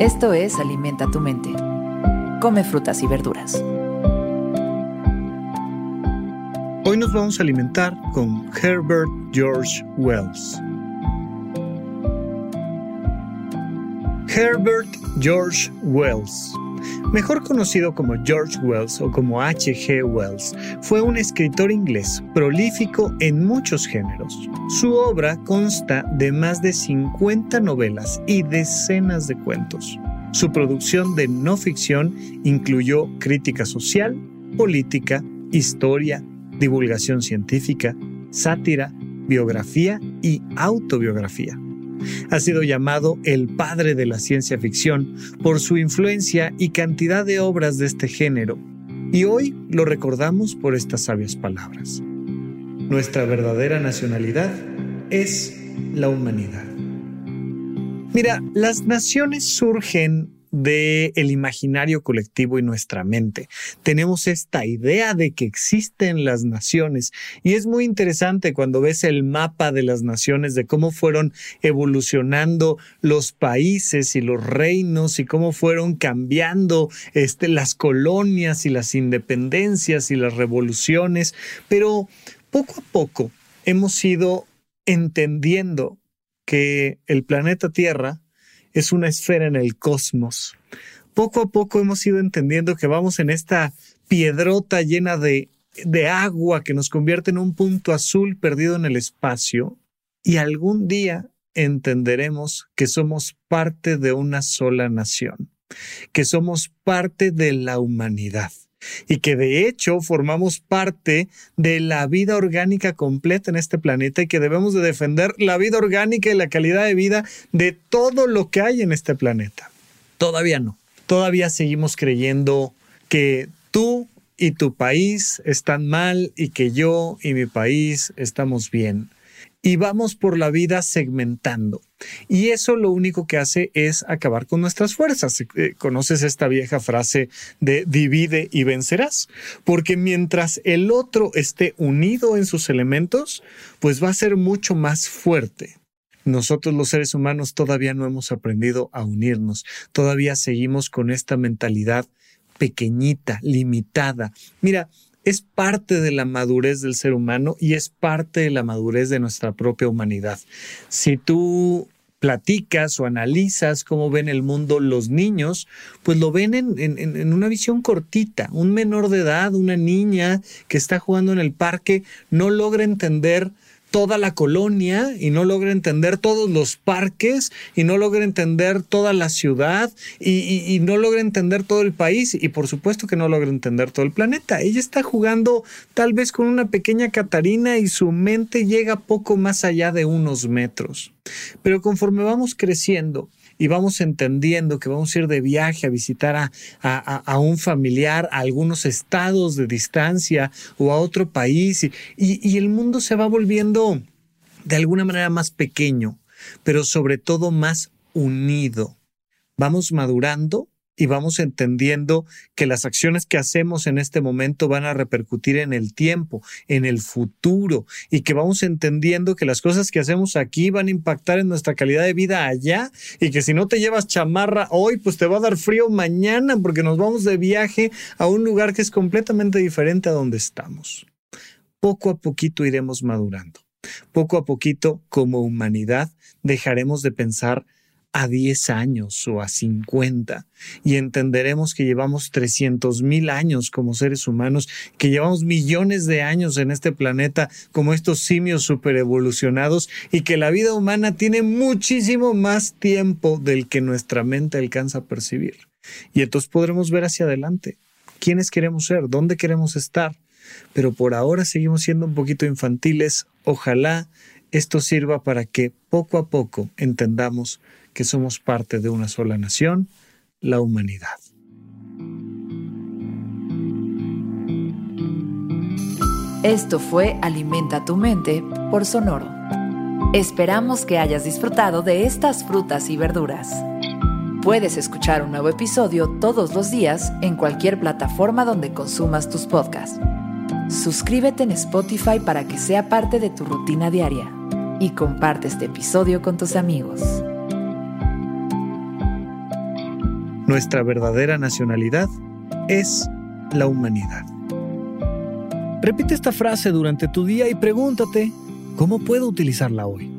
Esto es Alimenta tu mente. Come frutas y verduras. Hoy nos vamos a alimentar con Herbert George Wells. Herbert George Wells Mejor conocido como George Wells o como H.G. Wells, fue un escritor inglés prolífico en muchos géneros. Su obra consta de más de 50 novelas y decenas de cuentos. Su producción de no ficción incluyó crítica social, política, historia, divulgación científica, sátira, biografía y autobiografía. Ha sido llamado el padre de la ciencia ficción por su influencia y cantidad de obras de este género, y hoy lo recordamos por estas sabias palabras. Nuestra verdadera nacionalidad es la humanidad. Mira, las naciones surgen del el imaginario colectivo y nuestra mente. Tenemos esta idea de que existen las naciones y es muy interesante cuando ves el mapa de las naciones, de cómo fueron evolucionando los países y los reinos y cómo fueron cambiando este, las colonias y las independencias y las revoluciones, pero poco a poco hemos ido entendiendo que el planeta Tierra es una esfera en el cosmos. Poco a poco hemos ido entendiendo que vamos en esta piedrota llena de, de agua que nos convierte en un punto azul perdido en el espacio y algún día entenderemos que somos parte de una sola nación, que somos parte de la humanidad y que de hecho formamos parte de la vida orgánica completa en este planeta y que debemos de defender la vida orgánica y la calidad de vida de todo lo que hay en este planeta. Todavía no. Todavía seguimos creyendo que tú y tu país están mal y que yo y mi país estamos bien y vamos por la vida segmentando. Y eso lo único que hace es acabar con nuestras fuerzas. Eh, conoces esta vieja frase de divide y vencerás, porque mientras el otro esté unido en sus elementos, pues va a ser mucho más fuerte. Nosotros los seres humanos todavía no hemos aprendido a unirnos, todavía seguimos con esta mentalidad pequeñita, limitada. Mira, es parte de la madurez del ser humano y es parte de la madurez de nuestra propia humanidad. Si tú platicas o analizas cómo ven el mundo los niños, pues lo ven en, en, una visión cortita. Un menor de edad, una niña que está jugando en el parque, no logra entender toda la colonia y no logra entender todos los parques y no logra entender toda la ciudad y, no logra entender todo el país y por supuesto que no logra entender todo el planeta. Ella está jugando tal vez con una pequeña Catarina y su mente llega poco más allá de unos metros. Pero conforme vamos creciendo, y vamos entendiendo que vamos a ir de viaje a visitar a, a, un familiar a algunos estados de distancia o a otro país y, y el mundo se va volviendo de alguna manera más pequeño, pero sobre todo más unido. Vamos madurando y vamos entendiendo que las acciones que hacemos en este momento van a repercutir en el tiempo, en el futuro, y que vamos entendiendo que las cosas que hacemos aquí van a impactar en nuestra calidad de vida allá, y que si no te llevas chamarra hoy, pues te va a dar frío mañana, porque nos vamos de viaje a un lugar que es completamente diferente a donde estamos. Poco a poquito iremos madurando. Poco a poquito, como humanidad, dejaremos de pensar a 10 años o a 50 y entenderemos que llevamos 300 mil años como seres humanos, que llevamos millones de años en este planeta como estos simios super evolucionados y que la vida humana tiene muchísimo más tiempo del que nuestra mente alcanza a percibir. Y entonces podremos ver hacia adelante quiénes queremos ser, dónde queremos estar. Pero por ahora seguimos siendo un poquito infantiles. Ojalá esto sirva para que poco a poco entendamos que somos parte de una sola nación, la humanidad. Esto fue Alimenta tu mente por Sonoro. Esperamos que hayas disfrutado de estas frutas y verduras. Puedes escuchar un nuevo episodio todos los días en cualquier plataforma donde consumas tus podcasts. Suscríbete en Spotify para que sea parte de tu rutina diaria y comparte este episodio con tus amigos. Nuestra verdadera nacionalidad es la humanidad. Repite esta frase durante tu día y pregúntate, ¿cómo puedo utilizarla hoy?